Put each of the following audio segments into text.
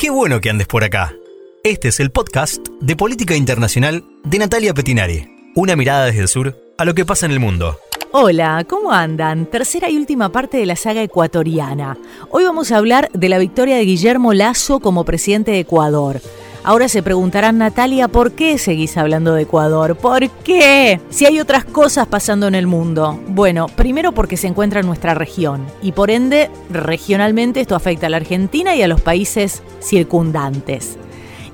Qué bueno que andes por acá. Este es el podcast de Política Internacional de Natalia Petinari. Una mirada desde el sur a lo que pasa en el mundo. Hola, ¿cómo andan? Tercera y última parte de la saga ecuatoriana. Hoy vamos a hablar de la victoria de Guillermo Lazo como presidente de Ecuador. Ahora se preguntarán, Natalia, ¿por qué seguís hablando de Ecuador? ¿Por qué? Si hay otras cosas pasando en el mundo. Bueno, primero porque se encuentra en nuestra región y por ende, regionalmente esto afecta a la Argentina y a los países circundantes.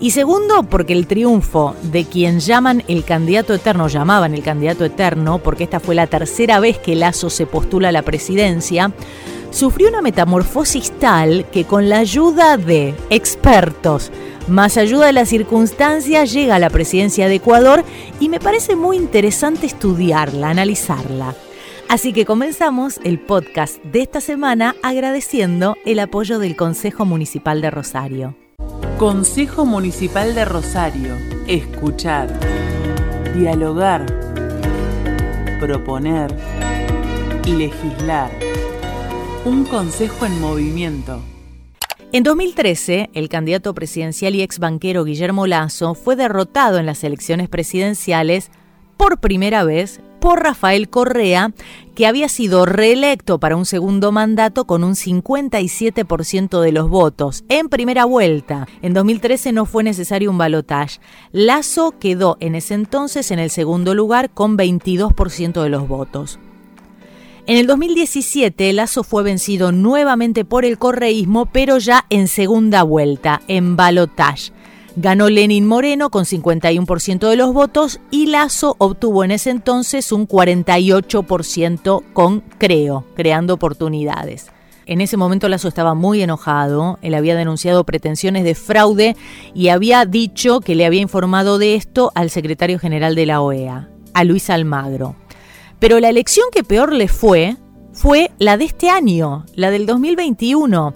Y segundo, porque el triunfo de quien llaman el candidato eterno, llamaban el candidato eterno, porque esta fue la tercera vez que Lazo se postula a la presidencia, sufrió una metamorfosis tal que con la ayuda de expertos, más ayuda de las circunstancias, llega a la presidencia de Ecuador y me parece muy interesante estudiarla, analizarla. Así que comenzamos el podcast de esta semana agradeciendo el apoyo del Consejo Municipal de Rosario. Consejo Municipal de Rosario. Escuchar. Dialogar. Proponer. Legislar. Un consejo en movimiento. En 2013, el candidato presidencial y ex banquero Guillermo Lazo fue derrotado en las elecciones presidenciales por primera vez por Rafael Correa, que había sido reelecto para un segundo mandato con un 57% de los votos en primera vuelta. En 2013 no fue necesario un balotaje. Lazo quedó en ese entonces en el segundo lugar con 22% de los votos. En el 2017, Lazo fue vencido nuevamente por el correísmo, pero ya en segunda vuelta, en balotage. Ganó Lenin Moreno con 51% de los votos y Lazo obtuvo en ese entonces un 48% con Creo, creando oportunidades. En ese momento Lazo estaba muy enojado, él había denunciado pretensiones de fraude y había dicho que le había informado de esto al secretario general de la OEA, a Luis Almagro. Pero la elección que peor le fue fue la de este año, la del 2021,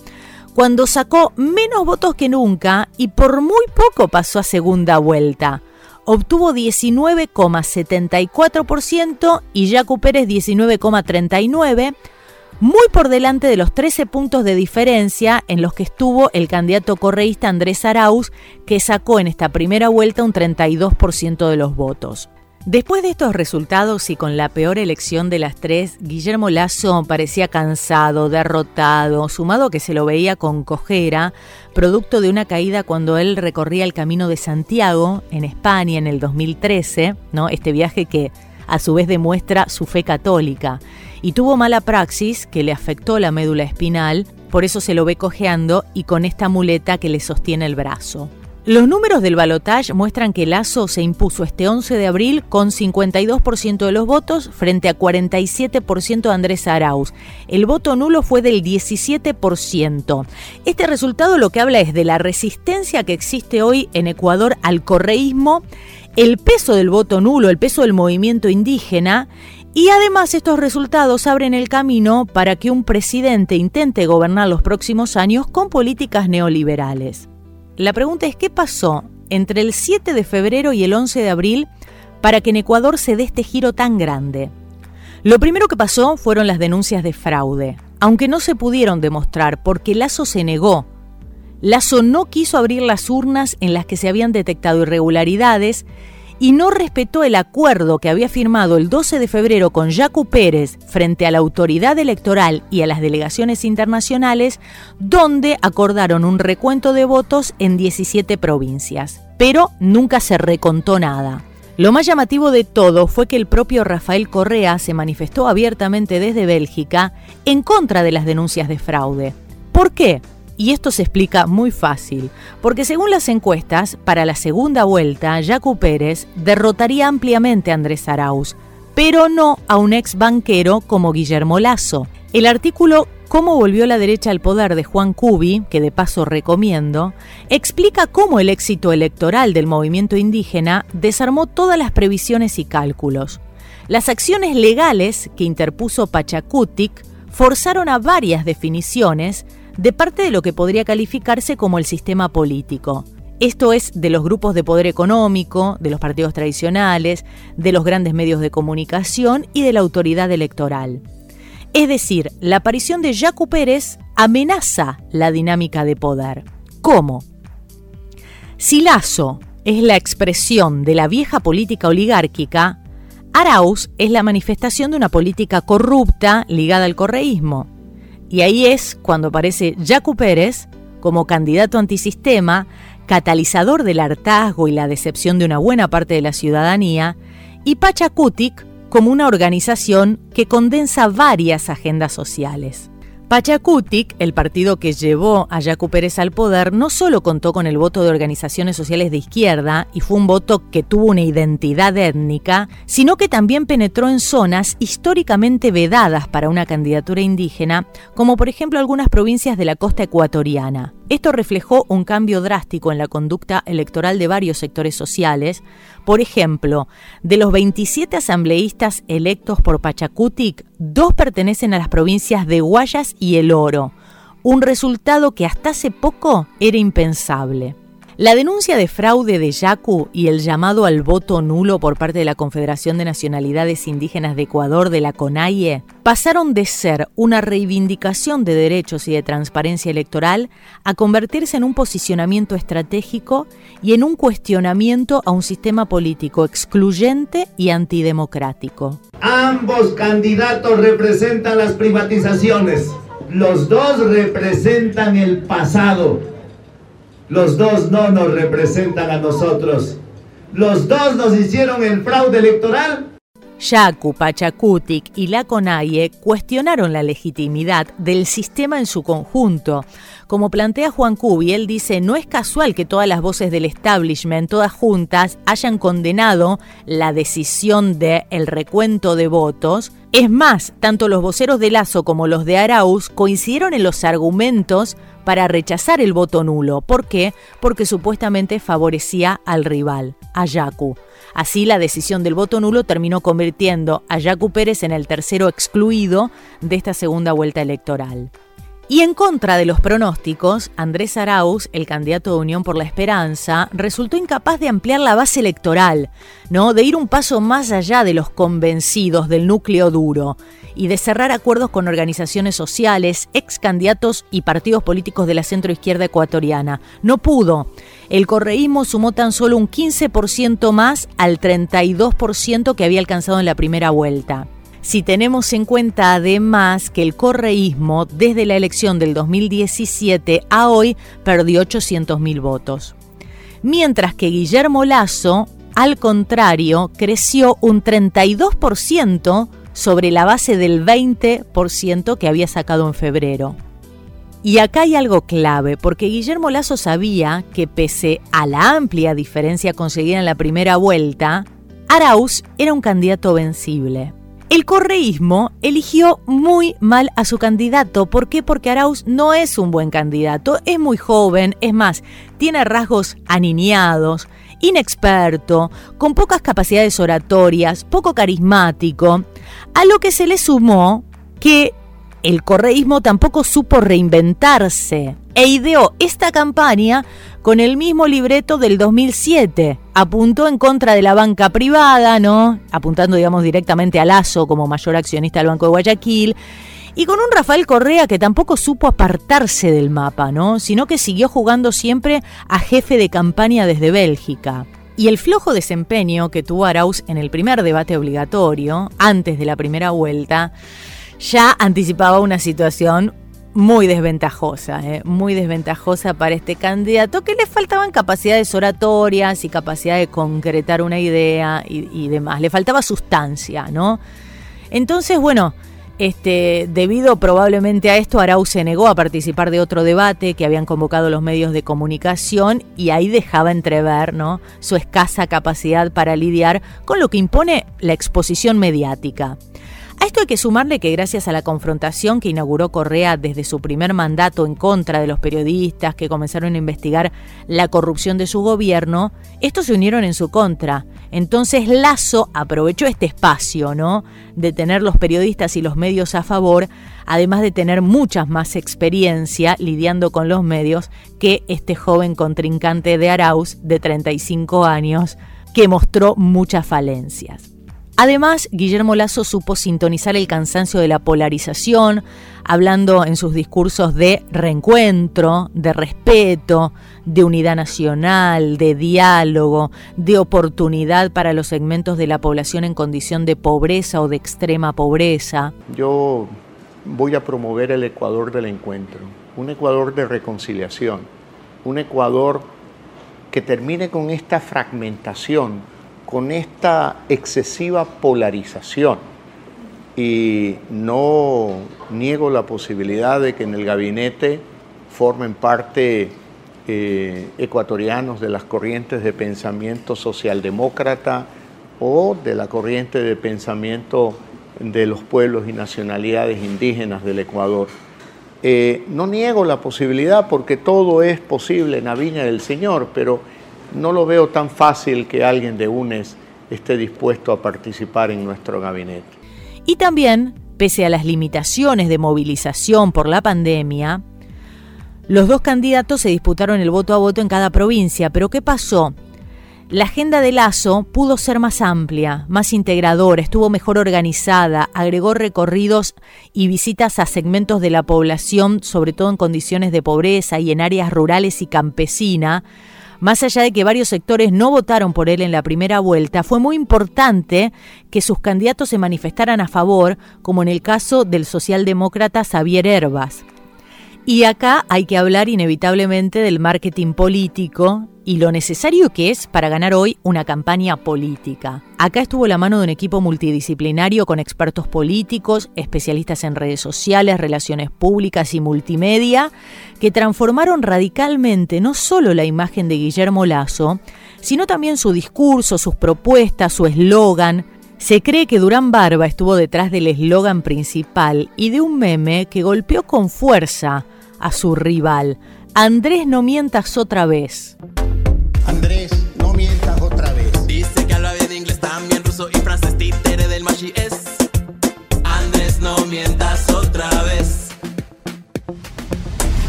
cuando sacó menos votos que nunca y por muy poco pasó a segunda vuelta. Obtuvo 19,74% y Jaco Pérez 19,39%, muy por delante de los 13 puntos de diferencia en los que estuvo el candidato correísta Andrés Arauz, que sacó en esta primera vuelta un 32% de los votos. Después de estos resultados y con la peor elección de las tres, Guillermo Lazo parecía cansado, derrotado, sumado que se lo veía con cojera, producto de una caída cuando él recorría el camino de Santiago en España en el 2013, ¿no? Este viaje que a su vez demuestra su fe católica. Y tuvo mala praxis que le afectó la médula espinal, por eso se lo ve cojeando y con esta muleta que le sostiene el brazo. Los números del balotaje muestran que Lazo se impuso este 11 de abril con 52% de los votos frente a 47% de Andrés Arauz. El voto nulo fue del 17%. Este resultado lo que habla es de la resistencia que existe hoy en Ecuador al correísmo, el peso del voto nulo, el peso del movimiento indígena y además estos resultados abren el camino para que un presidente intente gobernar los próximos años con políticas neoliberales. La pregunta es qué pasó entre el 7 de febrero y el 11 de abril para que en Ecuador se dé este giro tan grande. Lo primero que pasó fueron las denuncias de fraude, aunque no se pudieron demostrar porque Lazo se negó. Lazo no quiso abrir las urnas en las que se habían detectado irregularidades y no respetó el acuerdo que había firmado el 12 de febrero con Jacu Pérez frente a la autoridad electoral y a las delegaciones internacionales, donde acordaron un recuento de votos en 17 provincias. Pero nunca se recontó nada. Lo más llamativo de todo fue que el propio Rafael Correa se manifestó abiertamente desde Bélgica en contra de las denuncias de fraude. ¿Por qué? Y esto se explica muy fácil, porque según las encuestas, para la segunda vuelta, Jaco Pérez derrotaría ampliamente a Andrés Arauz, pero no a un ex banquero como Guillermo Lazo. El artículo Cómo volvió la derecha al poder de Juan Cubi, que de paso recomiendo, explica cómo el éxito electoral del movimiento indígena desarmó todas las previsiones y cálculos. Las acciones legales que interpuso Pachacutic forzaron a varias definiciones de parte de lo que podría calificarse como el sistema político. Esto es de los grupos de poder económico, de los partidos tradicionales, de los grandes medios de comunicación y de la autoridad electoral. Es decir, la aparición de Jaco Pérez amenaza la dinámica de poder. ¿Cómo? Si Lazo es la expresión de la vieja política oligárquica, Arauz es la manifestación de una política corrupta ligada al correísmo. Y ahí es cuando aparece Jacu Pérez como candidato antisistema, catalizador del hartazgo y la decepción de una buena parte de la ciudadanía, y Pachacutic como una organización que condensa varias agendas sociales. Pachacutic, el partido que llevó a Yacu Pérez al poder, no solo contó con el voto de organizaciones sociales de izquierda y fue un voto que tuvo una identidad étnica, sino que también penetró en zonas históricamente vedadas para una candidatura indígena, como por ejemplo algunas provincias de la costa ecuatoriana. Esto reflejó un cambio drástico en la conducta electoral de varios sectores sociales. Por ejemplo, de los 27 asambleístas electos por Pachacutic, dos pertenecen a las provincias de Guayas y El Oro, un resultado que hasta hace poco era impensable. La denuncia de fraude de Yacu y el llamado al voto nulo por parte de la Confederación de Nacionalidades Indígenas de Ecuador de la CONAIE pasaron de ser una reivindicación de derechos y de transparencia electoral a convertirse en un posicionamiento estratégico y en un cuestionamiento a un sistema político excluyente y antidemocrático. Ambos candidatos representan las privatizaciones. Los dos representan el pasado los dos no nos representan a nosotros. Los dos nos hicieron el fraude electoral. Yacu, Pachacutic y la CONAIE cuestionaron la legitimidad del sistema en su conjunto. Como plantea Juan Cubi, él dice, no es casual que todas las voces del establishment, todas juntas, hayan condenado la decisión del el recuento de votos. Es más, tanto los voceros de Lazo como los de Arauz coincidieron en los argumentos para rechazar el voto nulo. ¿Por qué? Porque supuestamente favorecía al rival, a. Así la decisión del voto nulo terminó convirtiendo a Yacu Pérez en el tercero excluido de esta segunda vuelta electoral. Y en contra de los pronósticos, Andrés Arauz, el candidato de Unión por la Esperanza, resultó incapaz de ampliar la base electoral, ¿no? de ir un paso más allá de los convencidos del núcleo duro y de cerrar acuerdos con organizaciones sociales, ex candidatos y partidos políticos de la centroizquierda ecuatoriana. No pudo. El correísmo sumó tan solo un 15% más al 32% que había alcanzado en la primera vuelta si tenemos en cuenta además que el correísmo desde la elección del 2017 a hoy perdió 800.000 votos. Mientras que Guillermo Lazo, al contrario, creció un 32% sobre la base del 20% que había sacado en febrero. Y acá hay algo clave, porque Guillermo Lazo sabía que pese a la amplia diferencia conseguida en la primera vuelta, Arauz era un candidato vencible. El correísmo eligió muy mal a su candidato. ¿Por qué? Porque Arauz no es un buen candidato, es muy joven, es más, tiene rasgos aniñados, inexperto, con pocas capacidades oratorias, poco carismático, a lo que se le sumó que el correísmo tampoco supo reinventarse e ideó esta campaña con el mismo libreto del 2007. Apuntó en contra de la banca privada, ¿no? Apuntando, digamos, directamente a Lazo como mayor accionista del Banco de Guayaquil. Y con un Rafael Correa que tampoco supo apartarse del mapa, ¿no? Sino que siguió jugando siempre a jefe de campaña desde Bélgica. Y el flojo desempeño que tuvo Arauz en el primer debate obligatorio, antes de la primera vuelta, ya anticipaba una situación muy desventajosa, ¿eh? muy desventajosa para este candidato, que le faltaban capacidades oratorias y capacidad de concretar una idea y, demás. Le faltaba sustancia, ¿no? Entonces, bueno, este, debido probablemente a esto, Arau se negó a participar de otro debate que habían convocado los medios de comunicación y ahí dejaba entrever ¿no? su escasa capacidad para lidiar con lo que impone la exposición mediática. A esto hay que sumarle que gracias a la confrontación que inauguró Correa desde su primer mandato en contra de los periodistas que comenzaron a investigar la corrupción de su gobierno, estos se unieron en su contra. Entonces Lazo aprovechó este espacio, ¿no? De tener los periodistas y los medios a favor, además de tener muchas más experiencia lidiando con los medios que este joven contrincante de Arauz de 35 años que mostró muchas falencias. Además, Guillermo Lazo supo sintonizar el cansancio de la polarización, hablando en sus discursos de reencuentro, de respeto, de unidad nacional, de diálogo, de oportunidad para los segmentos de la población en condición de pobreza o de extrema pobreza. Yo voy a promover el Ecuador del encuentro, un Ecuador de reconciliación, un Ecuador que termine con esta fragmentación, con esta excesiva polarización. Y no niego la posibilidad de que en el gabinete formen parte eh, ecuatorianos de las corrientes de pensamiento socialdemócrata o de la corriente de pensamiento de los pueblos y nacionalidades indígenas del Ecuador. Eh, no niego la posibilidad porque todo es posible en la viña del Señor, pero no lo veo tan fácil que alguien de UNES esté dispuesto a participar en nuestro gabinete. Y también, pese a las limitaciones de movilización por la pandemia, los dos candidatos se disputaron el voto a voto en cada provincia, pero ¿qué pasó? La agenda de Lazo pudo ser más amplia, más integradora, estuvo mejor organizada, agregó recorridos y visitas a segmentos de la población, sobre todo en condiciones de pobreza y en áreas rurales y campesina, más allá de que varios sectores no votaron por él en la primera vuelta, fue muy importante que sus candidatos se manifestaran a favor, como en el caso del socialdemócrata Xavier Herbas. Y acá hay que hablar inevitablemente del marketing político y lo necesario que es para ganar hoy una campaña política. Acá estuvo la mano de un equipo multidisciplinario con expertos políticos, especialistas en redes sociales, relaciones públicas y multimedia, que transformaron radicalmente no solo la imagen de Guillermo Lazo, sino también su discurso, sus propuestas, su eslogan. Se cree que Durán Barba estuvo detrás del eslogan principal y de un meme que golpeó con fuerza a su rival. Andrés, no mientas otra vez. Andrés, no mientas otra vez. Dice que habla bien inglés, también ruso y francés, títere del machi es. Andrés, no mientas otra vez.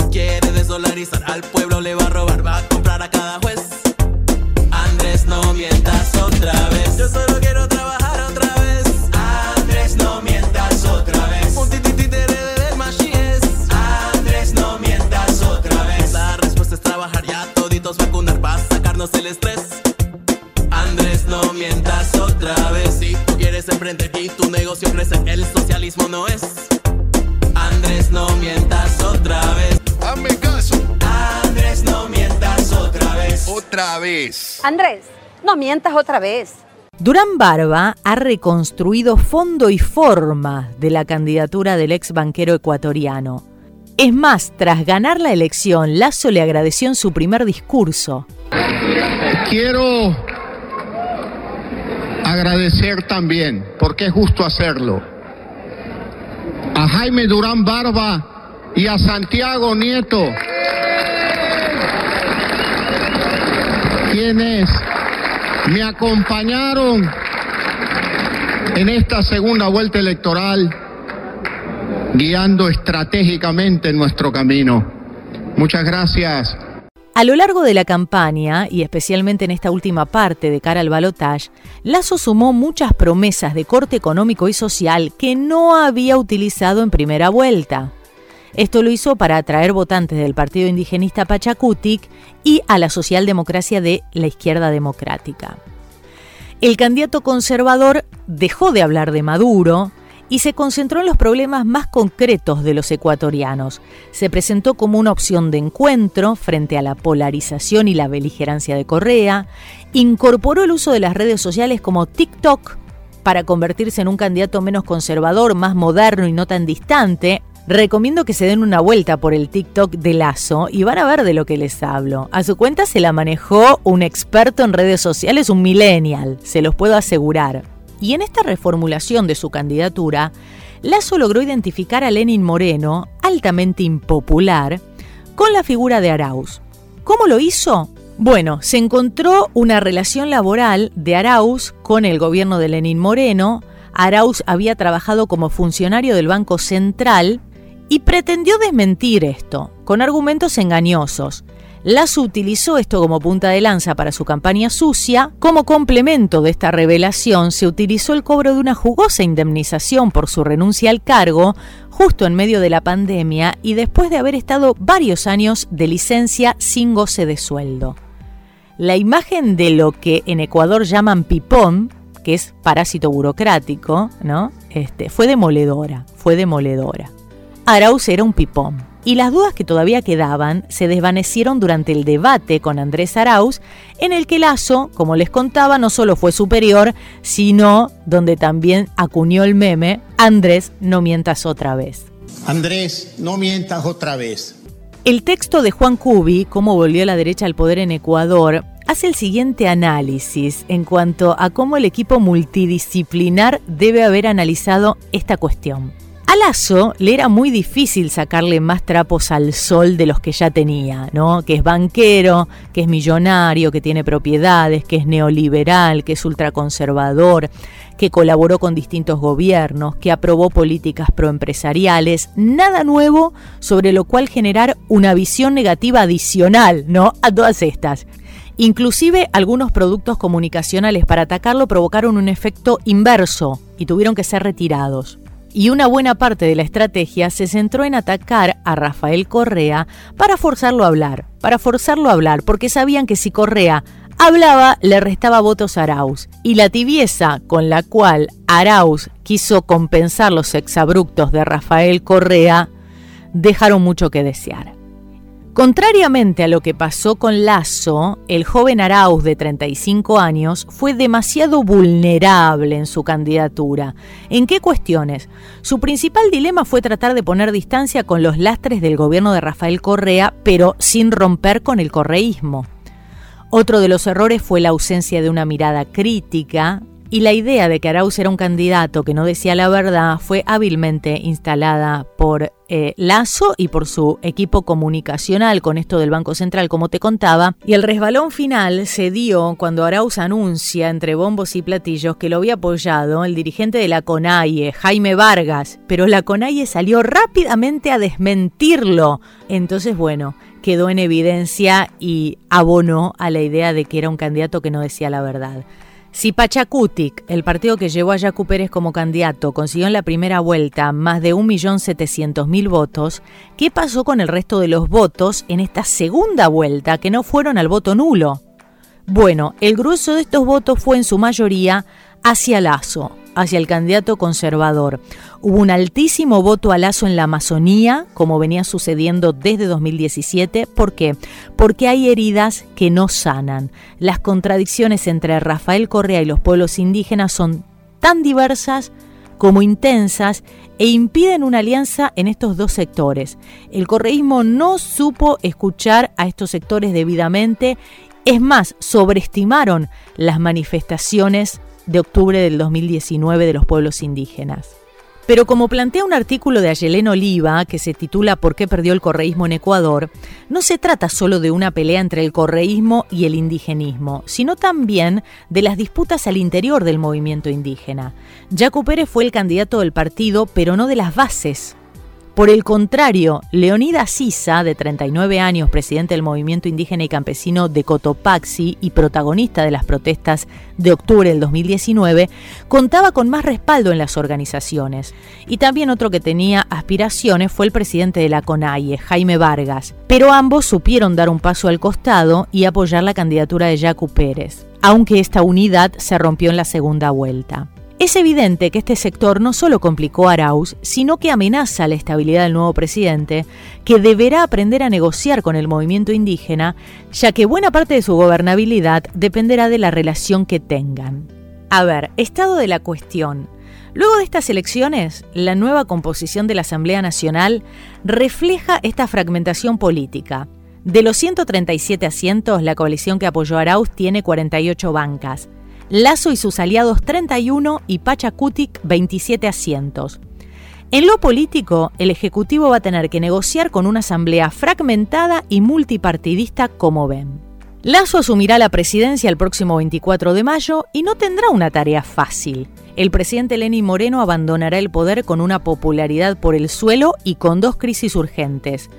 Quiere desdolarizar al pueblo, le va a robar, va a comprar a cada juez. Andrés, no mientas otra vez. Yo solo quiero Andrés, no mientas otra vez. Durán Barba ha reconstruido fondo y forma de la candidatura del ex banquero ecuatoriano. Es más, tras ganar la elección, Lazo le agradeció en su primer discurso. Quiero agradecer también, porque es justo hacerlo, a Jaime Durán Barba y a Santiago Nieto, quienes me acompañaron en esta segunda vuelta electoral, guiando estratégicamente nuestro camino. Muchas gracias. A lo largo de la campaña, y especialmente en esta última parte de cara al balotaje, Lazo sumó muchas promesas de corte económico y social que no había utilizado en primera vuelta. Esto lo hizo para atraer votantes del partido indigenista Pachacutic y a la socialdemocracia de la izquierda democrática. El candidato conservador dejó de hablar de Maduro, y se concentró en los problemas más concretos de los ecuatorianos. Se presentó como una opción de encuentro frente a la polarización y la beligerancia de Correa, incorporó el uso de las redes sociales como TikTok para convertirse en un candidato menos conservador, más moderno y no tan distante. Recomiendo que se den una vuelta por el TikTok de Lazo y van a ver de lo que les hablo. A su cuenta se la manejó un experto en redes sociales, un millennial, se los puedo asegurar. Y en esta reformulación de su candidatura, Lazo logró identificar a Lenin Moreno, altamente impopular, con la figura de Arauz. ¿Cómo lo hizo? Bueno, se encontró una relación laboral de Arauz con el gobierno de Lenin Moreno. Arauz había trabajado como funcionario del Banco Central y pretendió desmentir esto con argumentos engañosos. Lazo utilizó esto como punta de lanza para su campaña sucia. Como complemento de esta revelación, se utilizó el cobro de una jugosa indemnización por su renuncia al cargo justo en medio de la pandemia y después de haber estado varios años de licencia sin goce de sueldo. La imagen de lo que en Ecuador llaman pipón, que es parásito burocrático, ¿no? Este, fue demoledora, fue demoledora. Arauz era un pipón y las dudas que todavía quedaban se desvanecieron durante el debate con Andrés Arauz, en el que Lazo, como les contaba, no solo fue superior, sino donde también acuñó el meme, Andrés, no mientas otra vez. Andrés, no mientas otra vez. El texto de Juan Cubi, cómo volvió la derecha al poder en Ecuador, hace el siguiente análisis en cuanto a cómo el equipo multidisciplinar debe haber analizado esta cuestión. A Lazo le era muy difícil sacarle más trapos al sol de los que ya tenía, ¿no? Que es banquero, que es millonario, que tiene propiedades, que es neoliberal, que es ultraconservador, que colaboró con distintos gobiernos, que aprobó políticas proempresariales, nada nuevo sobre lo cual generar una visión negativa adicional, ¿no? A todas estas. Inclusive algunos productos comunicacionales para atacarlo provocaron un efecto inverso y tuvieron que ser retirados y una buena parte de la estrategia se centró en atacar a Rafael Correa para forzarlo a hablar, para forzarlo a hablar, porque sabían que si Correa hablaba le restaba votos a Arauz, y la tibieza con la cual Arauz quiso compensar los exabruptos de Rafael Correa dejaron mucho que desear. Contrariamente a lo que pasó con Lazo, el joven Arauz de 35 años fue demasiado vulnerable en su candidatura. ¿En qué cuestiones? Su principal dilema fue tratar de poner distancia con los lastres del gobierno de Rafael Correa, pero sin romper con el correísmo. Otro de los errores fue la ausencia de una mirada crítica, y la idea de que Arauz era un candidato que no decía la verdad fue hábilmente instalada por eh, Lazo y por su equipo comunicacional con esto del Banco Central, como te contaba. Y el resbalón final se dio cuando Arauz anuncia entre bombos y platillos que lo había apoyado el dirigente de la CONAIE, Jaime Vargas, pero la CONAIE salió rápidamente a desmentirlo. Entonces, bueno, quedó en evidencia y abonó a la idea de que era un candidato que no decía la verdad. Si Pachacutic, el partido que llevó a Yacu Pérez como candidato, consiguió en la primera vuelta más de 1.700.000 votos, ¿qué pasó con el resto de los votos en esta segunda vuelta que no fueron al voto nulo? Bueno, el grueso de estos votos fue en su mayoría hacia Lazo, hacia el candidato conservador. Hubo un altísimo voto a Lazo en la Amazonía, como venía sucediendo desde 2017. ¿Por qué? Porque hay heridas que no sanan. Las contradicciones entre Rafael Correa y los pueblos indígenas son tan diversas como intensas e impiden una alianza en estos dos sectores. El correísmo no supo escuchar a estos sectores debidamente, es más, sobreestimaron las manifestaciones de octubre del 2019 de los pueblos indígenas. Pero como plantea un artículo de Ayelén Oliva que se titula ¿Por qué perdió el correísmo en Ecuador?, no se trata solo de una pelea entre el correísmo y el indigenismo, sino también de las disputas al interior del movimiento indígena. Jaco Pérez fue el candidato del partido, pero no de las bases. Por el contrario, Leonidas Sisa, de 39 años, presidente del movimiento indígena y campesino de Cotopaxi y protagonista de las protestas de octubre del 2019, contaba con más respaldo en las organizaciones. Y también otro que tenía aspiraciones fue el presidente de la CONAIE, Jaime Vargas. Pero ambos supieron dar un paso al costado y apoyar la candidatura de Yacu Pérez, aunque esta unidad se rompió en la segunda vuelta. Es evidente que este sector no solo complicó a Arauz, sino que amenaza la estabilidad del nuevo presidente, que deberá aprender a negociar con el movimiento indígena, ya que buena parte de su gobernabilidad dependerá de la relación que tengan. A ver, estado de la cuestión. Luego de estas elecciones, la nueva composición de la Asamblea Nacional refleja esta fragmentación política. De los 137 asientos, la coalición que apoyó a Arauz tiene 48 bancas. Lazo y sus aliados 31 y Pachacutic 27 asientos. En lo político, el Ejecutivo va a tener que negociar con una asamblea fragmentada y multipartidista como ven. Lazo asumirá la presidencia el próximo 24 de mayo y no tendrá una tarea fácil. El presidente Lenín Moreno abandonará el poder con una popularidad por el suelo y con dos crisis urgentes.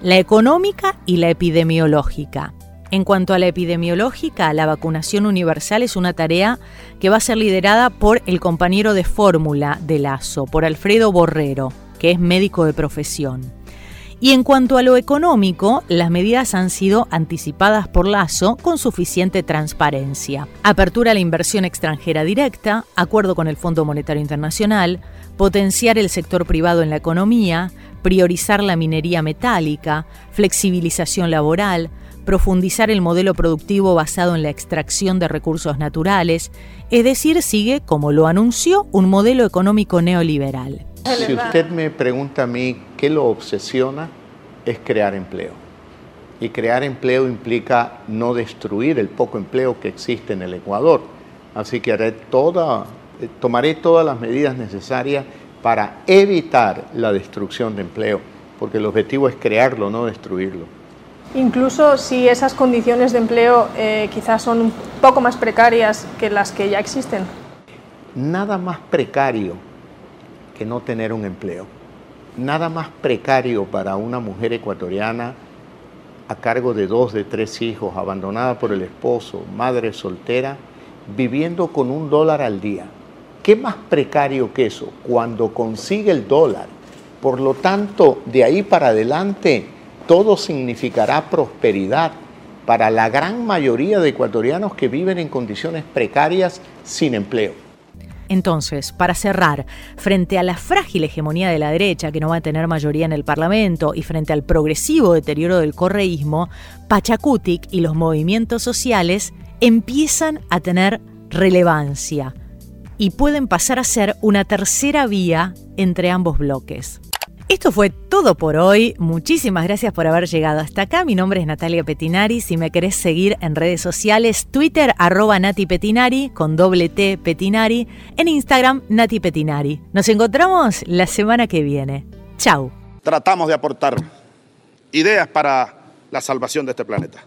la económica y la epidemiológica. En cuanto a la epidemiológica, la vacunación universal es una tarea que va a ser liderada por el compañero de fórmula de Lazo, por Alfredo Borrero, que es médico de profesión. Y en cuanto a lo económico, las medidas han sido anticipadas por Lazo con suficiente transparencia. Apertura a la inversión extranjera directa, acuerdo con el Fondo Monetario Internacional, potenciar el sector privado en la economía, priorizar la minería metálica, flexibilización laboral, profundizar el modelo productivo basado en la extracción de recursos naturales, es decir, sigue, como lo anunció, un modelo económico neoliberal. Si usted me pregunta a mí qué lo obsesiona, es crear empleo. Y crear empleo implica no destruir el poco empleo que existe en el Ecuador. Así que haré toda, eh, tomaré todas las medidas necesarias para evitar la destrucción de empleo, porque el objetivo es crearlo, no destruirlo. Incluso si esas condiciones de empleo eh, quizás son un poco más precarias que las que ya existen. Nada más precario que no tener un empleo. Nada más precario para una mujer ecuatoriana a cargo de dos, de tres hijos, abandonada por el esposo, madre soltera, viviendo con un dólar al día. ¿Qué más precario que eso? Cuando consigue el dólar. Por lo tanto, de ahí para adelante, todo significará prosperidad para la gran mayoría de ecuatorianos que viven en condiciones precarias sin empleo. Entonces, para cerrar, frente a la frágil hegemonía de la derecha, que no va a tener mayoría en el Parlamento, y frente al progresivo deterioro del correísmo, Pachacutic y los movimientos sociales empiezan a tener relevancia y pueden pasar a ser una tercera vía entre ambos bloques. Esto fue todo por hoy. Muchísimas gracias por haber llegado hasta acá. Mi nombre es Natalia Petinari. Si me querés seguir en redes sociales, Twitter arroba Nati Petinari con doble T Petinari. En Instagram, Nati Petinari. Nos encontramos la semana que viene. Chau. Tratamos de aportar ideas para la salvación de este planeta.